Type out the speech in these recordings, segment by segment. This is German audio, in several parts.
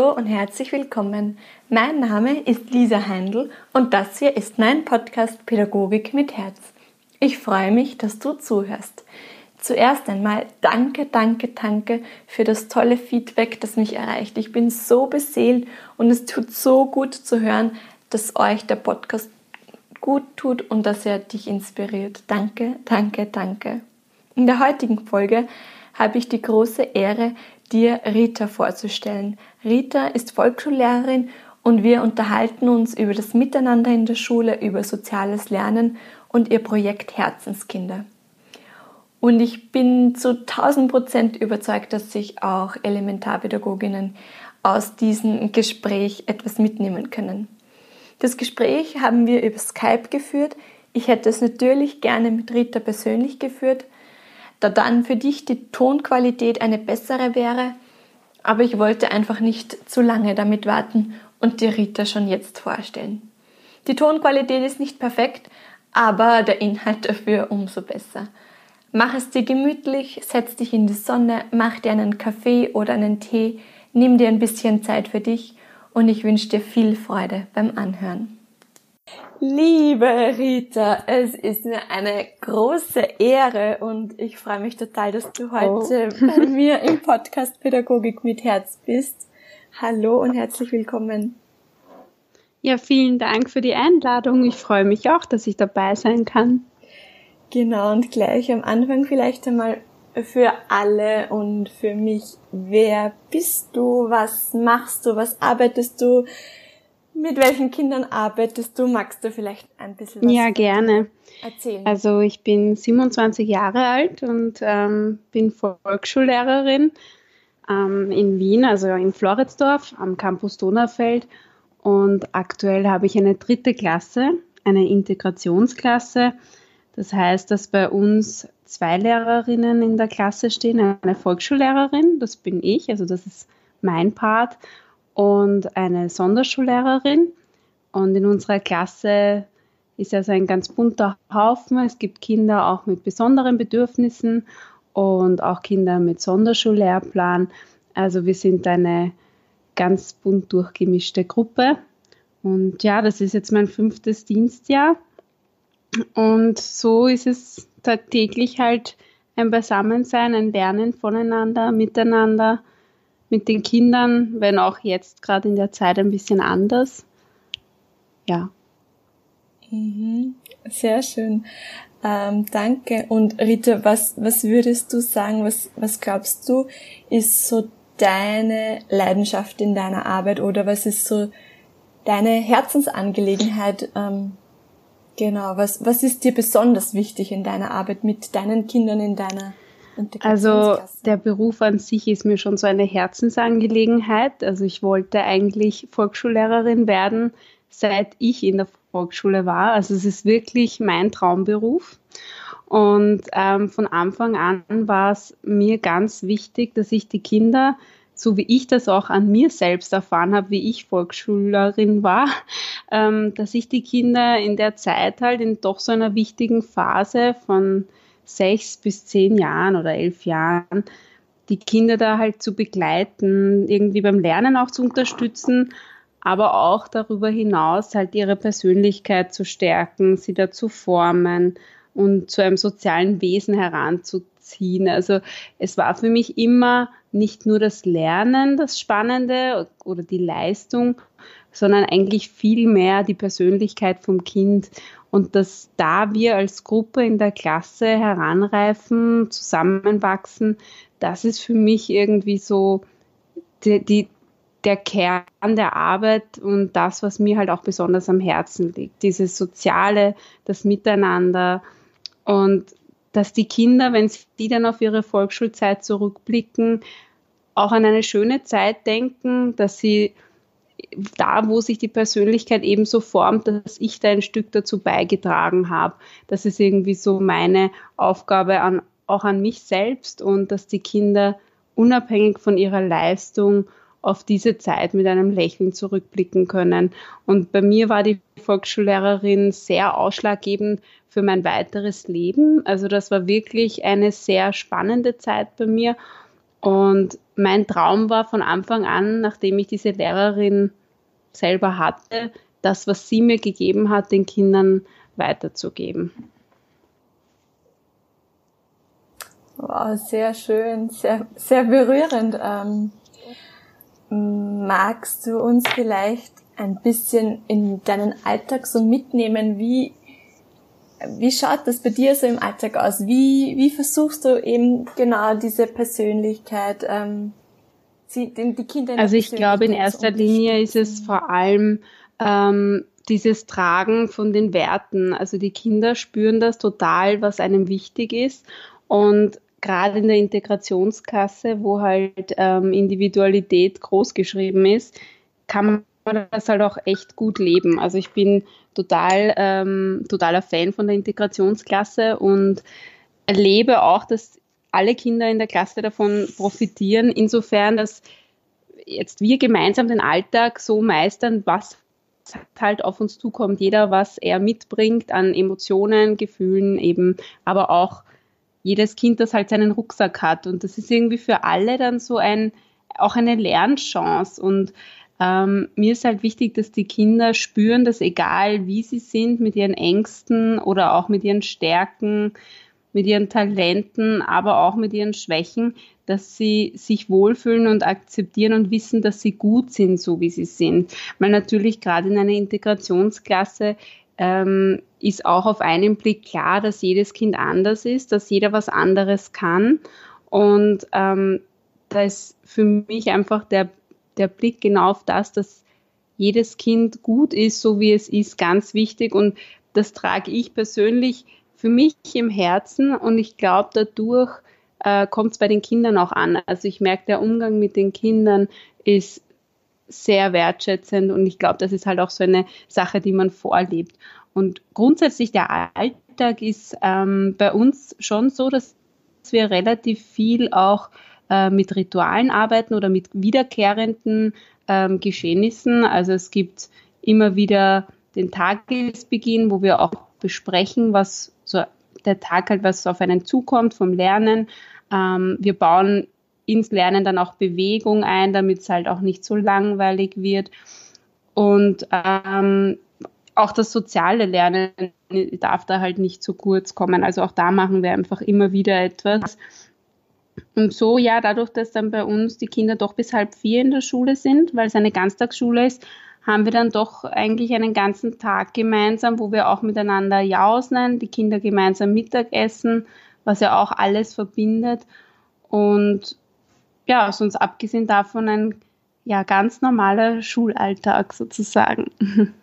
Hallo und herzlich willkommen. Mein Name ist Lisa Heindl und das hier ist mein Podcast Pädagogik mit Herz. Ich freue mich, dass du zuhörst. Zuerst einmal danke, danke, danke für das tolle Feedback, das mich erreicht. Ich bin so beseelt und es tut so gut zu hören, dass euch der Podcast gut tut und dass er dich inspiriert. Danke, danke, danke. In der heutigen Folge habe ich die große Ehre, dir Rita vorzustellen. Rita ist Volksschullehrerin und wir unterhalten uns über das Miteinander in der Schule, über soziales Lernen und ihr Projekt Herzenskinder. Und ich bin zu 1000 Prozent überzeugt, dass sich auch Elementarpädagoginnen aus diesem Gespräch etwas mitnehmen können. Das Gespräch haben wir über Skype geführt. Ich hätte es natürlich gerne mit Rita persönlich geführt, da dann für dich die Tonqualität eine bessere wäre, aber ich wollte einfach nicht zu lange damit warten und dir Rita schon jetzt vorstellen. Die Tonqualität ist nicht perfekt, aber der Inhalt dafür umso besser. Mach es dir gemütlich, setz dich in die Sonne, mach dir einen Kaffee oder einen Tee, nimm dir ein bisschen Zeit für dich und ich wünsche dir viel Freude beim Anhören. Liebe Rita, es ist mir eine große Ehre und ich freue mich total, dass du heute oh. bei mir im Podcast Pädagogik mit Herz bist. Hallo und herzlich willkommen. Ja, vielen Dank für die Einladung. Ich freue mich auch, dass ich dabei sein kann. Genau, und gleich am Anfang vielleicht einmal für alle und für mich. Wer bist du? Was machst du? Was arbeitest du? Mit welchen Kindern arbeitest du? Magst du vielleicht ein bisschen was Ja, gerne. Erzählen. Also ich bin 27 Jahre alt und ähm, bin Volksschullehrerin ähm, in Wien, also in Floridsdorf am Campus Donaufeld. Und aktuell habe ich eine dritte Klasse, eine Integrationsklasse. Das heißt, dass bei uns zwei Lehrerinnen in der Klasse stehen, eine Volksschullehrerin, das bin ich, also das ist mein Part, und eine Sonderschullehrerin. Und in unserer Klasse ist also ein ganz bunter Haufen. Es gibt Kinder auch mit besonderen Bedürfnissen und auch Kinder mit Sonderschullehrplan. Also wir sind eine ganz bunt durchgemischte Gruppe. Und ja, das ist jetzt mein fünftes Dienstjahr. Und so ist es täglich halt ein Beisammensein, ein Lernen voneinander, miteinander mit den Kindern, wenn auch jetzt gerade in der Zeit ein bisschen anders. Ja. Mhm. Sehr schön. Ähm, danke. Und Rita, was, was würdest du sagen, was, was glaubst du, ist so deine Leidenschaft in deiner Arbeit oder was ist so deine Herzensangelegenheit? Ähm, genau, was, was ist dir besonders wichtig in deiner Arbeit mit deinen Kindern in deiner also der Beruf an sich ist mir schon so eine Herzensangelegenheit. Also ich wollte eigentlich Volksschullehrerin werden, seit ich in der Volksschule war. Also es ist wirklich mein Traumberuf. Und ähm, von Anfang an war es mir ganz wichtig, dass ich die Kinder, so wie ich das auch an mir selbst erfahren habe, wie ich Volksschülerin war, ähm, dass ich die Kinder in der Zeit halt in doch so einer wichtigen Phase von sechs bis zehn Jahren oder elf Jahren, die Kinder da halt zu begleiten, irgendwie beim Lernen auch zu unterstützen, aber auch darüber hinaus halt ihre Persönlichkeit zu stärken, sie da zu formen und zu einem sozialen Wesen heranzuziehen. Also es war für mich immer nicht nur das Lernen das Spannende oder die Leistung, sondern eigentlich viel mehr die Persönlichkeit vom Kind. Und dass da wir als Gruppe in der Klasse heranreifen, zusammenwachsen, das ist für mich irgendwie so die, die, der Kern der Arbeit und das, was mir halt auch besonders am Herzen liegt. Dieses Soziale, das Miteinander und dass die Kinder, wenn sie dann auf ihre Volksschulzeit zurückblicken, auch an eine schöne Zeit denken, dass sie da, wo sich die Persönlichkeit eben so formt, dass ich da ein Stück dazu beigetragen habe. Das ist irgendwie so meine Aufgabe an, auch an mich selbst und dass die Kinder unabhängig von ihrer Leistung auf diese Zeit mit einem Lächeln zurückblicken können. Und bei mir war die Volksschullehrerin sehr ausschlaggebend für mein weiteres Leben. Also das war wirklich eine sehr spannende Zeit bei mir Und mein Traum war von Anfang an, nachdem ich diese Lehrerin selber hatte, das, was sie mir gegeben hat, den Kindern weiterzugeben. Wow, sehr schön, sehr, sehr berührend. Ähm, magst du uns vielleicht ein bisschen in deinen Alltag so mitnehmen? Wie, wie schaut das bei dir so im Alltag aus? Wie, wie versuchst du eben genau diese Persönlichkeit, ähm, die, die Kinder? Also ich glaube, in erster Linie ist es vor allem ähm, dieses Tragen von den Werten. Also die Kinder spüren das total, was einem wichtig ist. Und gerade in der Integrationsklasse, wo halt ähm, Individualität großgeschrieben ist, kann man das halt auch echt gut leben. Also ich bin total ähm, totaler Fan von der Integrationsklasse und erlebe auch, dass alle Kinder in der Klasse davon profitieren, insofern, dass jetzt wir gemeinsam den Alltag so meistern, was halt auf uns zukommt, jeder, was er mitbringt an Emotionen, Gefühlen eben, aber auch jedes Kind, das halt seinen Rucksack hat. Und das ist irgendwie für alle dann so ein, auch eine Lernchance. Und ähm, mir ist halt wichtig, dass die Kinder spüren, dass egal wie sie sind, mit ihren Ängsten oder auch mit ihren Stärken, mit ihren Talenten, aber auch mit ihren Schwächen, dass sie sich wohlfühlen und akzeptieren und wissen, dass sie gut sind, so wie sie sind. Weil natürlich gerade in einer Integrationsklasse ähm, ist auch auf einen Blick klar, dass jedes Kind anders ist, dass jeder was anderes kann. Und ähm, da ist für mich einfach der, der Blick genau auf das, dass jedes Kind gut ist, so wie es ist, ganz wichtig. Und das trage ich persönlich für mich im Herzen und ich glaube, dadurch äh, kommt es bei den Kindern auch an. Also ich merke, der Umgang mit den Kindern ist sehr wertschätzend und ich glaube, das ist halt auch so eine Sache, die man vorlebt. Und grundsätzlich der Alltag ist ähm, bei uns schon so, dass wir relativ viel auch äh, mit Ritualen arbeiten oder mit wiederkehrenden ähm, Geschehnissen. Also es gibt immer wieder den Tagesbeginn, wo wir auch besprechen, was so der Tag halt, was auf einen zukommt vom Lernen. Ähm, wir bauen ins Lernen dann auch Bewegung ein, damit es halt auch nicht so langweilig wird. Und ähm, auch das soziale Lernen darf da halt nicht zu kurz kommen. Also auch da machen wir einfach immer wieder etwas. Und so, ja, dadurch, dass dann bei uns die Kinder doch bis halb vier in der Schule sind, weil es eine Ganztagsschule ist, haben wir dann doch eigentlich einen ganzen Tag gemeinsam, wo wir auch miteinander jausen, die Kinder gemeinsam Mittagessen, was ja auch alles verbindet. Und ja, sonst abgesehen davon ein ja, ganz normaler Schulalltag sozusagen.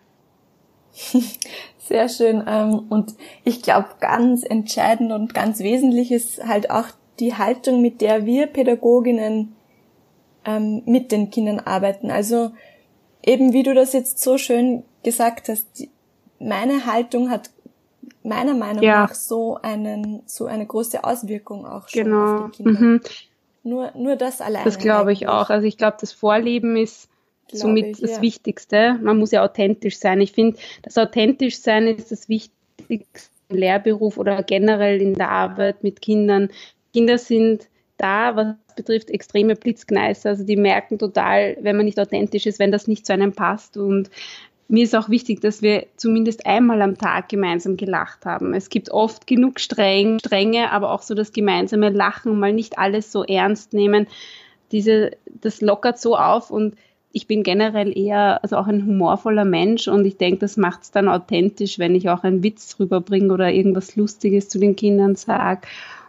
Sehr schön. Ähm, und ich glaube, ganz entscheidend und ganz wesentlich ist halt auch die Haltung, mit der wir Pädagoginnen ähm, mit den Kindern arbeiten. Also eben wie du das jetzt so schön gesagt hast, meine Haltung hat meiner Meinung ja. nach so einen so eine große Auswirkung auch schon genau. auf die Kinder. Mhm. Nur nur das alleine. Das glaube ich auch. Also ich glaube, das Vorleben ist somit ich, das ja. Wichtigste. Man muss ja authentisch sein. Ich finde, das authentisch sein ist das Wichtigste im Lehrberuf oder generell in der Arbeit mit Kindern. Kinder sind da, was betrifft, extreme Blitzgneißer. Also die merken total, wenn man nicht authentisch ist, wenn das nicht zu einem passt. Und mir ist auch wichtig, dass wir zumindest einmal am Tag gemeinsam gelacht haben. Es gibt oft genug Streng, Strenge, aber auch so das gemeinsame Lachen, mal nicht alles so ernst nehmen. Diese, das lockert so auf und ich bin generell eher, also auch ein humorvoller Mensch und ich denke, das macht es dann authentisch, wenn ich auch einen Witz drüber bringe oder irgendwas Lustiges zu den Kindern sage.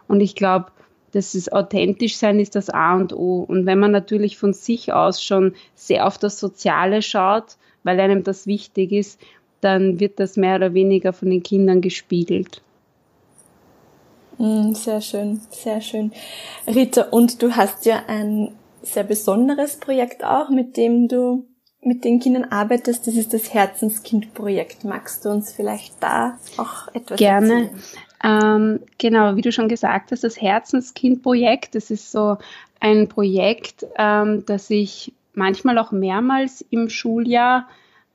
Und ich glaube, das ist authentisch sein ist das A und O. Und wenn man natürlich von sich aus schon sehr auf das Soziale schaut, weil einem das wichtig ist, dann wird das mehr oder weniger von den Kindern gespiegelt. Mm, sehr schön, sehr schön. Rita, und du hast ja ein sehr besonderes Projekt auch, mit dem du mit den Kindern arbeitest. Das ist das Herzenskind-Projekt. Magst du uns vielleicht da auch etwas Gerne. Ähm, genau, wie du schon gesagt hast, das Herzenskind-Projekt, das ist so ein Projekt, ähm, das ich manchmal auch mehrmals im Schuljahr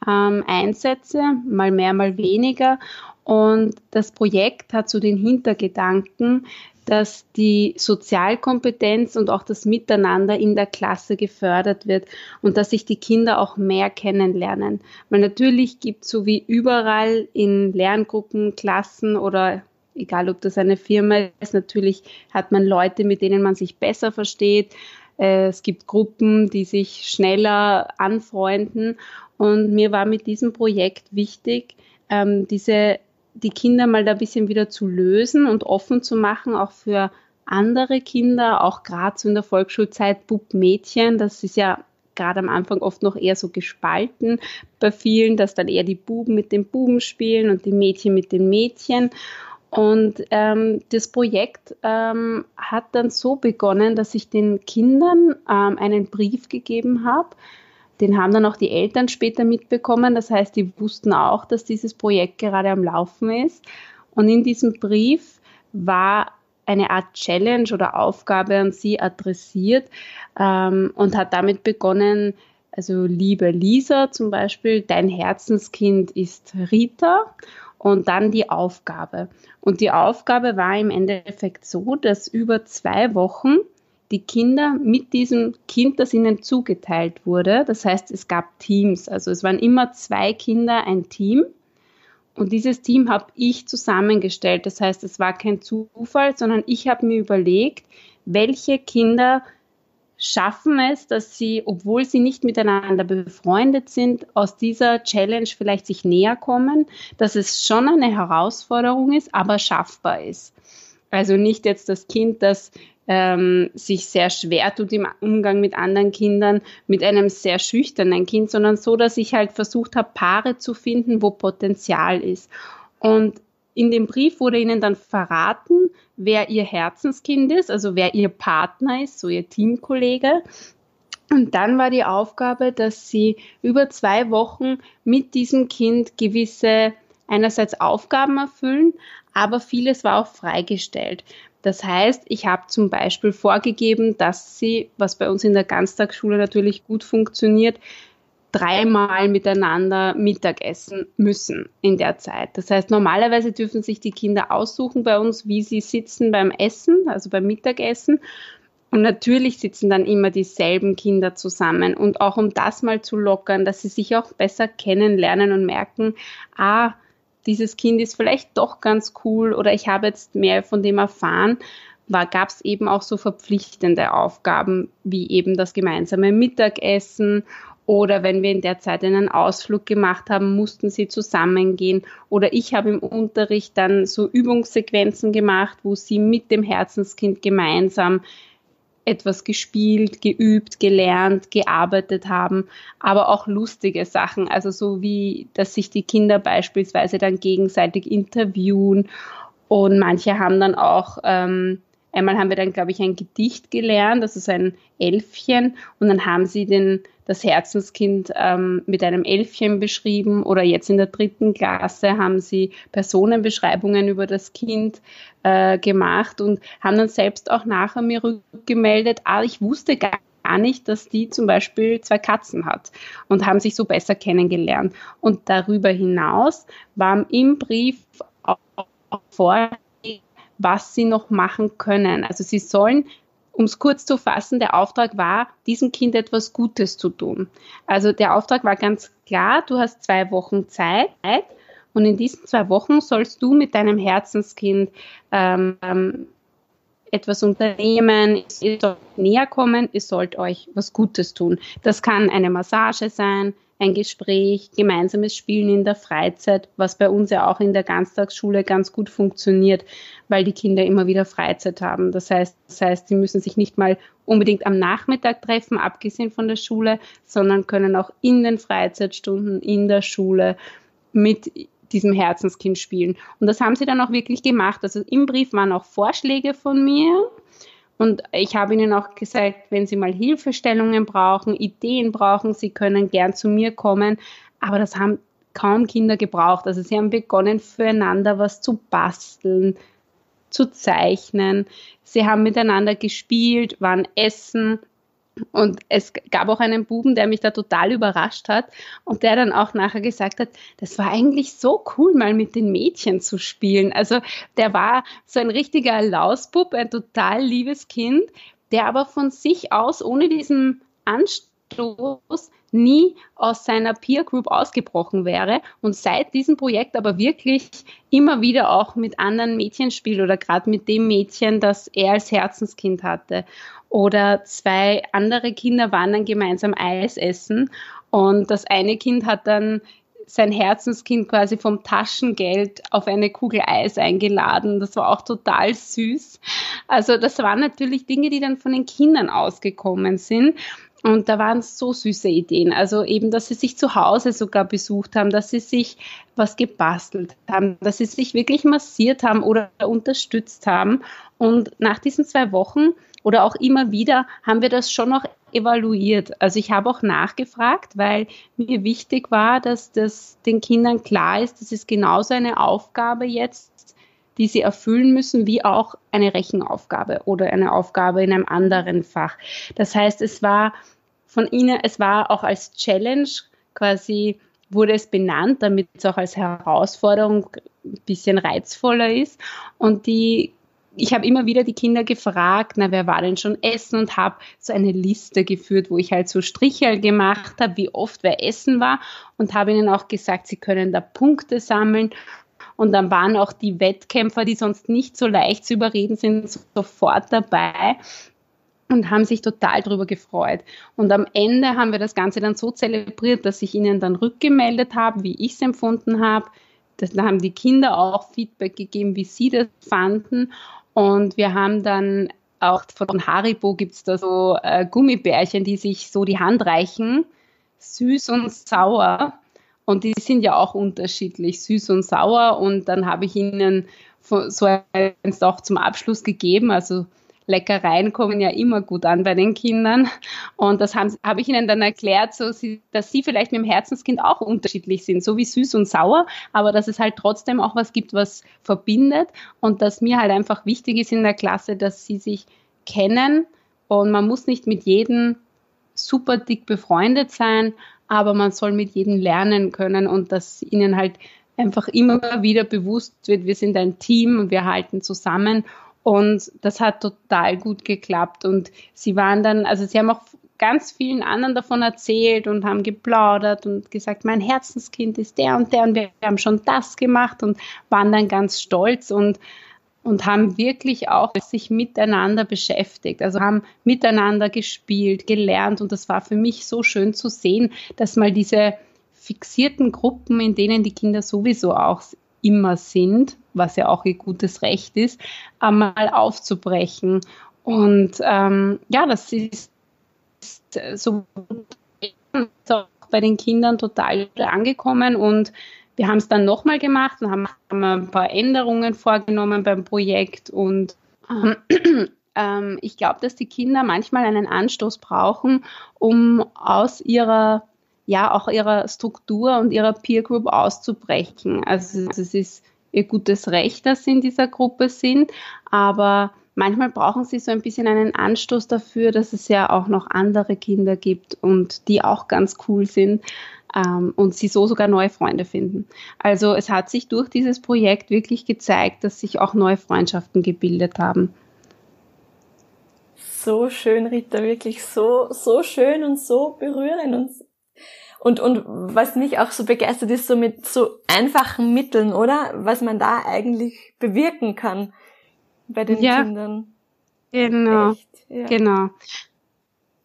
ähm, einsetze, mal mehr, mal weniger. Und das Projekt hat so den Hintergedanken, dass die Sozialkompetenz und auch das Miteinander in der Klasse gefördert wird und dass sich die Kinder auch mehr kennenlernen. Weil natürlich gibt es so wie überall in Lerngruppen, Klassen oder egal ob das eine Firma ist, natürlich hat man Leute, mit denen man sich besser versteht. Äh, es gibt Gruppen, die sich schneller anfreunden. Und mir war mit diesem Projekt wichtig, ähm, diese, die Kinder mal da ein bisschen wieder zu lösen und offen zu machen, auch für andere Kinder, auch gerade so in der Volksschulzeit, Bub, Mädchen, das ist ja gerade am Anfang oft noch eher so gespalten bei vielen, dass dann eher die Buben mit den Buben spielen und die Mädchen mit den Mädchen. Und ähm, das Projekt ähm, hat dann so begonnen, dass ich den Kindern ähm, einen Brief gegeben habe. Den haben dann auch die Eltern später mitbekommen. Das heißt, die wussten auch, dass dieses Projekt gerade am Laufen ist. Und in diesem Brief war eine Art Challenge oder Aufgabe an sie adressiert ähm, und hat damit begonnen, also liebe Lisa zum Beispiel, dein Herzenskind ist Rita und dann die Aufgabe. Und die Aufgabe war im Endeffekt so, dass über zwei Wochen die Kinder mit diesem Kind, das ihnen zugeteilt wurde, das heißt, es gab Teams, also es waren immer zwei Kinder ein Team. Und dieses Team habe ich zusammengestellt. Das heißt, es war kein Zufall, sondern ich habe mir überlegt, welche Kinder schaffen es, dass sie, obwohl sie nicht miteinander befreundet sind, aus dieser Challenge vielleicht sich näher kommen, dass es schon eine Herausforderung ist, aber schaffbar ist. Also nicht jetzt das Kind, das ähm, sich sehr schwer tut im Umgang mit anderen Kindern, mit einem sehr schüchternen Kind, sondern so, dass ich halt versucht habe, Paare zu finden, wo Potenzial ist. Und in dem Brief wurde ihnen dann verraten, wer ihr Herzenskind ist, also wer ihr Partner ist, so ihr Teamkollege. Und dann war die Aufgabe, dass sie über zwei Wochen mit diesem Kind gewisse einerseits Aufgaben erfüllen, aber vieles war auch freigestellt. Das heißt, ich habe zum Beispiel vorgegeben, dass sie, was bei uns in der Ganztagsschule natürlich gut funktioniert, dreimal miteinander Mittagessen müssen in der Zeit. Das heißt, normalerweise dürfen sich die Kinder aussuchen bei uns, wie sie sitzen beim Essen, also beim Mittagessen. Und natürlich sitzen dann immer dieselben Kinder zusammen. Und auch um das mal zu lockern, dass sie sich auch besser kennenlernen und merken, ah, dieses Kind ist vielleicht doch ganz cool oder ich habe jetzt mehr von dem erfahren, gab es eben auch so verpflichtende Aufgaben wie eben das gemeinsame Mittagessen oder wenn wir in der Zeit einen Ausflug gemacht haben, mussten sie zusammengehen. Oder ich habe im Unterricht dann so Übungssequenzen gemacht, wo sie mit dem Herzenskind gemeinsam etwas gespielt, geübt, gelernt, gearbeitet haben, aber auch lustige Sachen, also so wie, dass sich die Kinder beispielsweise dann gegenseitig interviewen. Und manche haben dann auch ähm, Einmal haben wir dann, glaube ich, ein Gedicht gelernt, das ist ein Elfchen, und dann haben sie den, das Herzenskind ähm, mit einem Elfchen beschrieben oder jetzt in der dritten Klasse haben sie Personenbeschreibungen über das Kind äh, gemacht und haben dann selbst auch nachher mir rückgemeldet, ah, ich wusste gar nicht, dass die zum Beispiel zwei Katzen hat und haben sich so besser kennengelernt. Und darüber hinaus war im Brief auch vor was sie noch machen können. Also sie sollen, um es kurz zu fassen, der Auftrag war, diesem Kind etwas Gutes zu tun. Also der Auftrag war ganz klar, du hast zwei Wochen Zeit und in diesen zwei Wochen sollst du mit deinem Herzenskind ähm, etwas unternehmen, ihr sollt näher kommen, ihr sollt euch was Gutes tun. Das kann eine Massage sein, ein Gespräch, gemeinsames Spielen in der Freizeit, was bei uns ja auch in der Ganztagsschule ganz gut funktioniert, weil die Kinder immer wieder Freizeit haben. Das heißt, das heißt, sie müssen sich nicht mal unbedingt am Nachmittag treffen, abgesehen von der Schule, sondern können auch in den Freizeitstunden in der Schule mit diesem Herzenskind spielen. Und das haben sie dann auch wirklich gemacht. Also im Brief waren auch Vorschläge von mir, und ich habe ihnen auch gesagt, wenn sie mal Hilfestellungen brauchen, Ideen brauchen, sie können gern zu mir kommen. Aber das haben kaum Kinder gebraucht. Also sie haben begonnen, füreinander was zu basteln, zu zeichnen. Sie haben miteinander gespielt, waren essen Und es gab auch einen Buben, der mich da total überrascht hat und der dann auch nachher gesagt hat, das war eigentlich so cool, mal mit den Mädchen zu spielen. Also der war so ein richtiger Lausbub, ein total liebes Kind, der aber von sich aus, ohne diesen Anstoß, nie aus seiner Peer Group ausgebrochen wäre und seit diesem Projekt aber wirklich immer wieder auch mit anderen Mädchen spielt oder gerade mit dem Mädchen, das er als Herzenskind hatte. Oder zwei andere Kinder waren dann gemeinsam Eis essen und das eine Kind hat dann sein Herzenskind quasi vom Taschengeld auf eine Kugel Eis eingeladen. Das war auch total süß. Also das waren natürlich Dinge, die dann von den Kindern ausgekommen sind. Und da waren so süße Ideen. Also eben, dass sie sich zu Hause sogar besucht haben, dass sie sich was gebastelt haben, dass sie sich wirklich massiert haben oder unterstützt haben. Und nach diesen zwei Wochen oder auch immer wieder haben wir das schon noch evaluiert. Also ich habe auch nachgefragt, weil mir wichtig war, dass das den Kindern klar ist, das ist genauso eine Aufgabe jetzt, die sie erfüllen müssen, wie auch eine Rechenaufgabe oder eine Aufgabe in einem anderen Fach. Das heißt, es war von ihnen, es war auch als Challenge quasi wurde es benannt, damit es auch als Herausforderung ein bisschen reizvoller ist. Und die ich habe immer wieder die Kinder gefragt, na, wer war denn schon essen und habe so eine Liste geführt, wo ich halt so Strichel gemacht habe, wie oft wer essen war und habe ihnen auch gesagt, sie können da Punkte sammeln. Und dann waren auch die Wettkämpfer, die sonst nicht so leicht zu überreden sind, sofort dabei und haben sich total darüber gefreut. Und am Ende haben wir das Ganze dann so zelebriert, dass ich ihnen dann rückgemeldet habe, wie ich es empfunden habe. Da haben die Kinder auch Feedback gegeben, wie sie das fanden. Und wir haben dann auch von Haribo gibt es da so äh, Gummibärchen, die sich so die Hand reichen, süß und sauer. Und die sind ja auch unterschiedlich, süß und sauer. Und dann habe ich ihnen so eins auch zum Abschluss gegeben. Also Leckereien kommen ja immer gut an bei den Kindern. Und das habe hab ich ihnen dann erklärt, so, dass sie vielleicht mit dem Herzenskind auch unterschiedlich sind, so wie süß und sauer, aber dass es halt trotzdem auch was gibt, was verbindet. Und dass mir halt einfach wichtig ist in der Klasse, dass sie sich kennen. Und man muss nicht mit jedem super dick befreundet sein, aber man soll mit jedem lernen können. Und dass ihnen halt einfach immer wieder bewusst wird, wir sind ein Team und wir halten zusammen und das hat total gut geklappt. Und sie waren dann, also sie haben auch ganz vielen anderen davon erzählt und haben geplaudert und gesagt, mein Herzenskind ist der und der. Und wir haben schon das gemacht und waren dann ganz stolz und, und haben wirklich auch sich miteinander beschäftigt, also haben miteinander gespielt, gelernt. Und das war für mich so schön zu sehen, dass mal diese fixierten Gruppen, in denen die Kinder sowieso auch immer sind, was ja auch ihr gutes Recht ist, einmal aufzubrechen. Und ähm, ja, das ist so bei den Kindern total angekommen und wir haben es dann nochmal gemacht und haben, ein paar Änderungen vorgenommen beim Projekt und ähm, ähm, ich glaube, dass die Kinder manchmal einen Anstoß brauchen, um aus ihrer ja auch ihrer Struktur und ihrer Peer Group auszubrechen. Also es ist ihr gutes Recht, dass sie in dieser Gruppe sind, aber manchmal brauchen sie so ein bisschen einen Anstoß dafür, dass es ja auch noch andere Kinder gibt und die auch ganz cool sind ähm, und sie so sogar neue Freunde finden. Also es hat sich durch dieses Projekt wirklich gezeigt, dass sich auch neue Freundschaften gebildet haben. So schön, Rita, wirklich so, so schön und so berührend und und, und was mich auch so begeistert ist, so mit so einfachen Mitteln, oder? Was man da eigentlich bewirken kann bei den ja, Kindern. Genau. Echt, ja. Genau.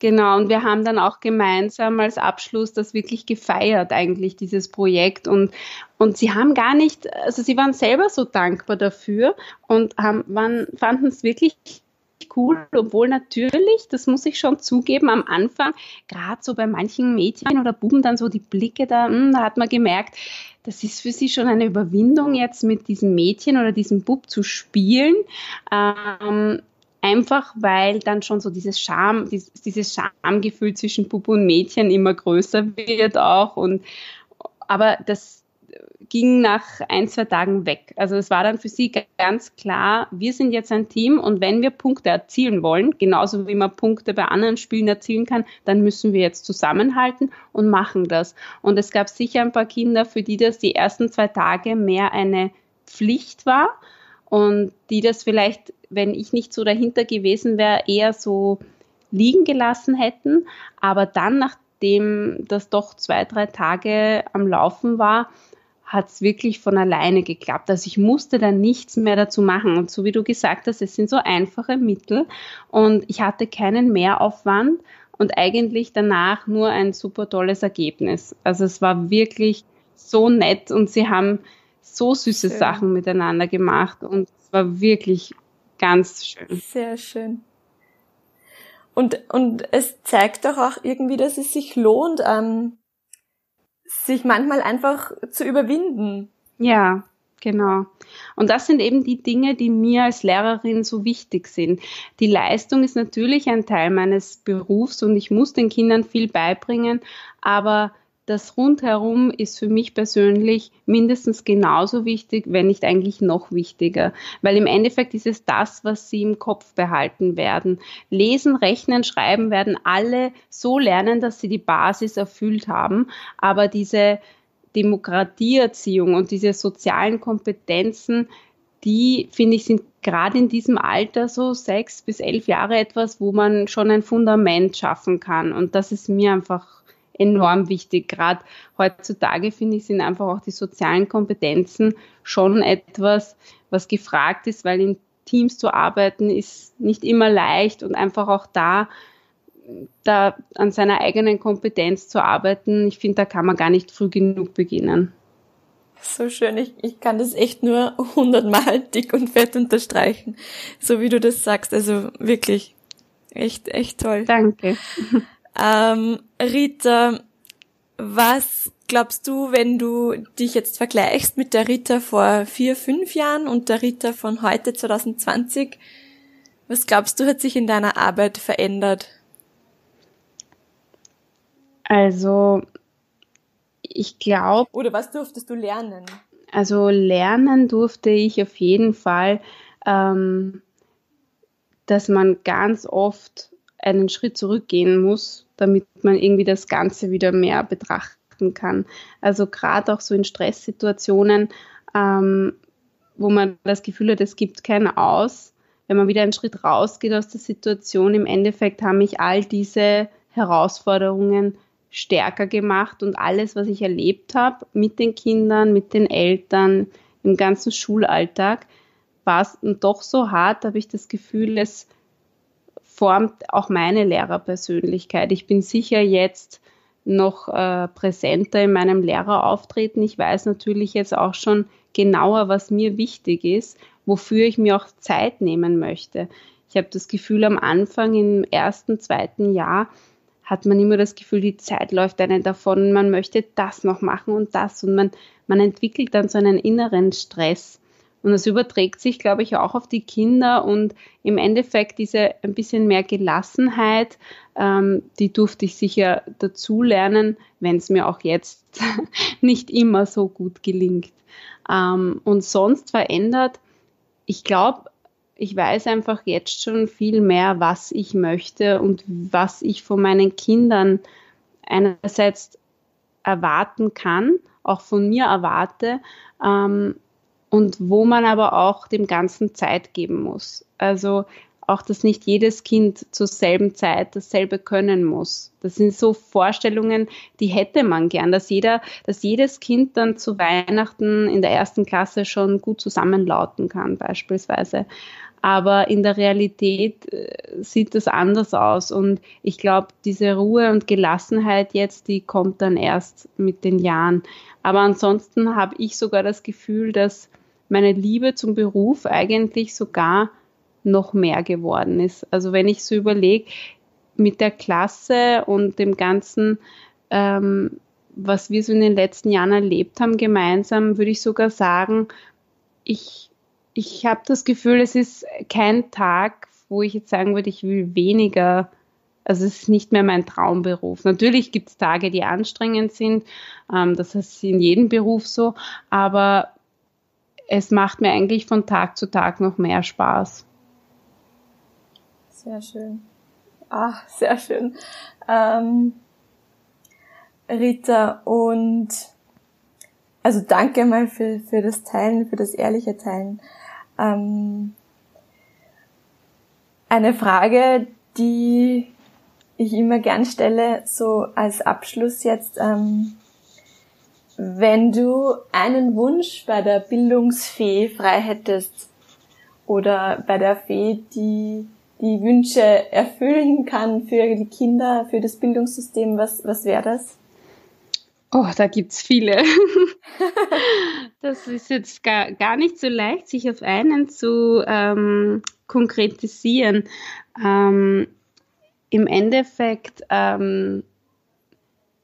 Genau, und wir haben dann auch gemeinsam als Abschluss das wirklich gefeiert, eigentlich, dieses Projekt. Und, und sie haben gar nicht, also sie waren selber so dankbar dafür und haben, waren, fanden es wirklich cool, obwohl natürlich, das muss ich schon zugeben, am Anfang, gerade so bei manchen Mädchen oder Buben dann so die Blicke da, mh, hm, da hat man gemerkt, das ist für sie schon eine Überwindung, jetzt mit diesem Mädchen oder diesem Bub zu spielen. Ähm, einfach weil dann schon so dieses Scham, dieses, dieses Schamgefühl zwischen Bub und Mädchen immer größer wird auch. Und aber das ging nach ein, zwei Tagen weg. Also es war dann für sie ganz klar, wir sind jetzt ein Team und wenn wir Punkte erzielen wollen, genauso wie man Punkte bei anderen Spielen erzielen kann, dann müssen wir jetzt zusammenhalten und machen das. Und es gab sicher ein paar Kinder, für die das die ersten zwei Tage mehr eine Pflicht war und die das vielleicht, wenn ich nicht so dahinter gewesen wäre, eher so liegen gelassen hätten. Aber dann, nachdem das doch zwei, drei Tage am Laufen war, hat es wirklich von alleine geklappt. Also ich musste dann nichts mehr dazu machen. Und so wie du gesagt hast, es sind so einfache Mittel und ich hatte keinen Mehraufwand und eigentlich danach nur ein super tolles Ergebnis. Also es war wirklich so nett und sie haben so süße schön. Sachen miteinander gemacht und es war wirklich ganz schön. Sehr schön. Und, und es zeigt doch auch irgendwie, dass es sich lohnt, ähm, sich manchmal einfach zu überwinden. Ja, genau. Und das sind eben die Dinge, die mir als Lehrerin so wichtig sind. Die Leistung ist natürlich ein Teil meines Berufs und ich muss den Kindern viel beibringen, aber das rundherum ist für mich persönlich mindestens genauso wichtig, wenn nicht eigentlich noch wichtiger. Weil im Endeffekt ist es das, was sie im Kopf behalten werden. Lesen, rechnen, schreiben werden alle so lernen, dass sie die Basis erfüllt haben. Aber diese Demokratieerziehung und diese sozialen Kompetenzen, die, finde ich, sind gerade in diesem Alter, so sechs bis elf Jahre etwas, wo man schon ein Fundament schaffen kann. Und das ist mir einfach enorm wichtig. Gerade heutzutage, finde ich, sind einfach auch die sozialen Kompetenzen schon etwas, was gefragt ist, weil in Teams zu arbeiten ist nicht immer leicht und einfach auch da, da an seiner eigenen Kompetenz zu arbeiten, ich finde, da kann man gar nicht früh genug beginnen. So schön, ich, ich kann das echt nur hundertmal dick und fett unterstreichen, so wie du das sagst. Also wirklich, echt, echt toll. Danke. Ähm, Rita, was glaubst du, wenn du dich jetzt vergleichst mit der Rita vor vier, fünf Jahren und der Rita von heute 2020? Was glaubst du, hat sich in deiner Arbeit verändert? Also, ich glaube. Oder was durftest du lernen? Also, lernen durfte ich auf jeden Fall, ähm, dass man ganz oft einen Schritt zurückgehen muss, damit man irgendwie das Ganze wieder mehr betrachten kann. Also gerade auch so in Stresssituationen, ähm, wo man das Gefühl hat, es gibt kein Aus, wenn man wieder einen Schritt rausgeht aus der Situation, im Endeffekt haben mich all diese Herausforderungen stärker gemacht und alles, was ich erlebt habe mit den Kindern, mit den Eltern, im ganzen Schulalltag, war es doch so hart, habe ich das Gefühl, es formt auch meine Lehrerpersönlichkeit. Ich bin sicher jetzt noch äh, präsenter in meinem Lehrerauftreten. Ich weiß natürlich jetzt auch schon genauer, was mir wichtig ist, wofür ich mir auch Zeit nehmen möchte. Ich habe das Gefühl, am Anfang, im ersten, zweiten Jahr, hat man immer das Gefühl, die Zeit läuft einen davon, man möchte das noch machen und das und man, man entwickelt dann so einen inneren Stress. Und das überträgt sich, glaube ich, auch auf die Kinder und im Endeffekt diese ein bisschen mehr Gelassenheit, ähm, die durfte ich sicher dazu lernen, wenn es mir auch jetzt nicht immer so gut gelingt. Ähm, und sonst verändert, ich glaube, ich weiß einfach jetzt schon viel mehr, was ich möchte und was ich von meinen Kindern einerseits erwarten kann, auch von mir erwarte. Ähm, und wo man aber auch dem Ganzen Zeit geben muss. Also auch, dass nicht jedes Kind zur selben Zeit dasselbe können muss. Das sind so Vorstellungen, die hätte man gern, dass jeder, dass jedes Kind dann zu Weihnachten in der ersten Klasse schon gut zusammenlauten kann, beispielsweise. Aber in der Realität äh, sieht das anders aus. Und ich glaube, diese Ruhe und Gelassenheit jetzt, die kommt dann erst mit den Jahren. Aber ansonsten habe ich sogar das Gefühl, dass meine Liebe zum Beruf eigentlich sogar noch mehr geworden ist. Also wenn ich so überlege, mit der Klasse und dem Ganzen, ähm, was wir so in den letzten Jahren erlebt haben gemeinsam, würde ich sogar sagen, ich, ich habe das Gefühl, es ist kein Tag, wo ich jetzt sagen würde, ich will weniger Also es ist nicht mehr mein Traumberuf. Natürlich gibt es Tage, die anstrengend sind. Ähm, das ist in jedem Beruf so. Aber es macht mir eigentlich von Tag zu Tag noch mehr Spaß. Sehr schön. Ah, sehr schön. Ähm, Rita, und also danke mal für, für das Teilen, für das ehrliche Teilen. Ähm, eine Frage, die ich immer gern stelle, so als Abschluss jetzt, ähm, wenn du einen Wunsch bei der Bildungsfee frei hättest oder bei der Fee, die die Wünsche erfüllen kann für die Kinder, für das Bildungssystem, was, was wäre das? Oh, da gibt's viele. das ist jetzt gar, gar nicht so leicht, sich auf einen zu ähm, konkretisieren. Ähm, Im Endeffekt ähm,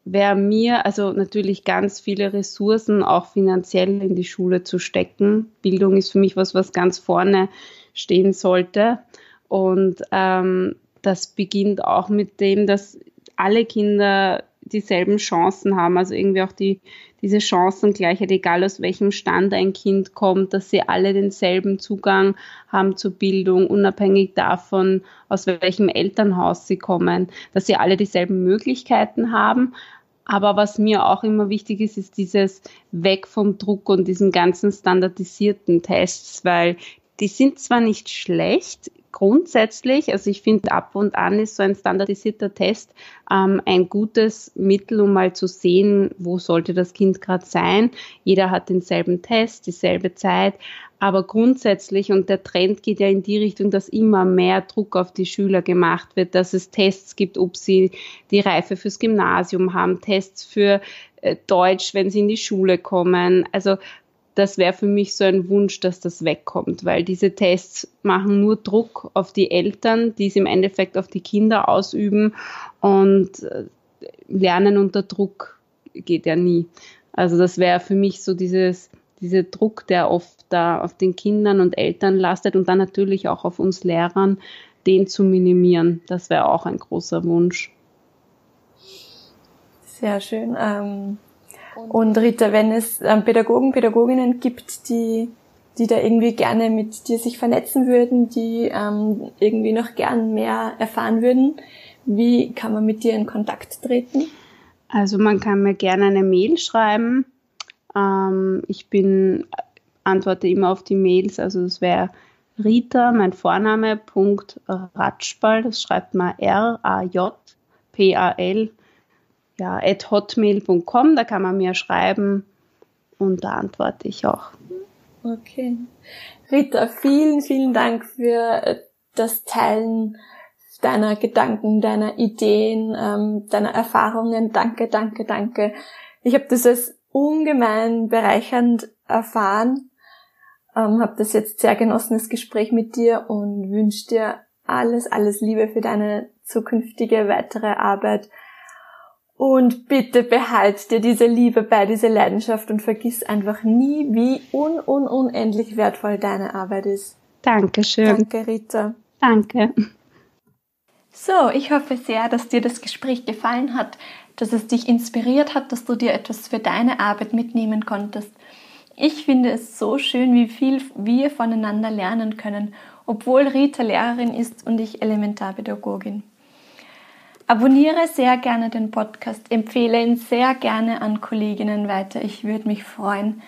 wäre mir, also natürlich ganz viele Ressourcen auch finanziell in die Schule zu stecken. Bildung ist für mich was, was ganz vorne stehen sollte. Und ähm, das beginnt auch mit dem, dass alle Kinder dieselben Chancen haben, also irgendwie auch die, diese Chancengleichheit, egal aus welchem Stand ein Kind kommt, dass sie alle denselben Zugang haben zur Bildung, unabhängig davon, aus welchem Elternhaus sie kommen, dass sie alle dieselben Möglichkeiten haben. Aber was mir auch immer wichtig ist, ist dieses Weg vom Druck und diesen ganzen standardisierten Tests, weil die sind zwar nicht schlecht, grundsätzlich, also ich finde, ab und an ist so ein standardisierter Test ähm, ein gutes Mittel, um mal zu sehen, wo sollte das Kind gerade sein. Jeder hat denselben Test, dieselbe Zeit, aber grundsätzlich, und der Trend geht ja in die Richtung, dass immer mehr Druck auf die Schüler gemacht wird, dass es Tests gibt, ob sie die Reife fürs Gymnasium haben, Tests für äh, Deutsch, wenn sie in die Schule kommen. Also das wäre für mich so ein Wunsch, dass das wegkommt, weil diese Tests machen nur Druck auf die Eltern, die es im Endeffekt auf die Kinder ausüben und äh, Lernen unter Druck geht ja nie. Also das wäre für mich so dieses, dieser Druck, der oft da auf den Kindern und Eltern lastet und dann natürlich auch auf uns Lehrern, den zu minimieren. Das wäre auch ein großer Wunsch. Sehr schön. Ähm und Rita, wenn es ähm, Pädagogen, Pädagoginnen gibt, die, die da irgendwie gerne mit dir sich vernetzen würden, die ähm, irgendwie noch gern mehr erfahren würden, wie kann man mit dir in Kontakt treten? Also man kann mir gerne eine Mail schreiben. Ähm, ich bin, antworte immer auf die Mails, also es wäre Rita, mein Vorname, Punkt Ratschball, das schreibt man R-A-J-P-A-L ja, at hotmail.com, da kann man mir schreiben und da antworte ich auch. Okay. Rita, vielen, vielen Dank für das Teilen deiner Gedanken, deiner Ideen, ähm, deiner Erfahrungen. Danke, danke, danke. Ich habe das als ungemein bereichernd erfahren, ähm, habe das jetzt sehr genossen, das Gespräch mit dir und wünsche dir alles, alles Liebe für deine zukünftige weitere Arbeit. Und bitte behalt dir diese Liebe bei, diese Leidenschaft und vergiss einfach nie, wie un, un unendlich wertvoll deine Arbeit ist. Dankeschön. Danke, Rita. Danke. So, ich hoffe sehr, dass dir das Gespräch gefallen hat, dass es dich inspiriert hat, dass du dir etwas für deine Arbeit mitnehmen konntest. Ich finde es so schön, wie viel wir voneinander lernen können, obwohl Rita Lehrerin ist und ich Elementarpädagogin. Abonniere sehr gerne den Podcast, empfehle ihn sehr gerne an Kolleginnen weiter. Ich würde mich freuen.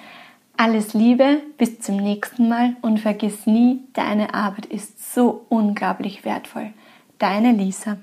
Alles Liebe, bis zum nächsten Mal und vergiss nie, deine Arbeit ist so unglaublich wertvoll. Deine Lisa.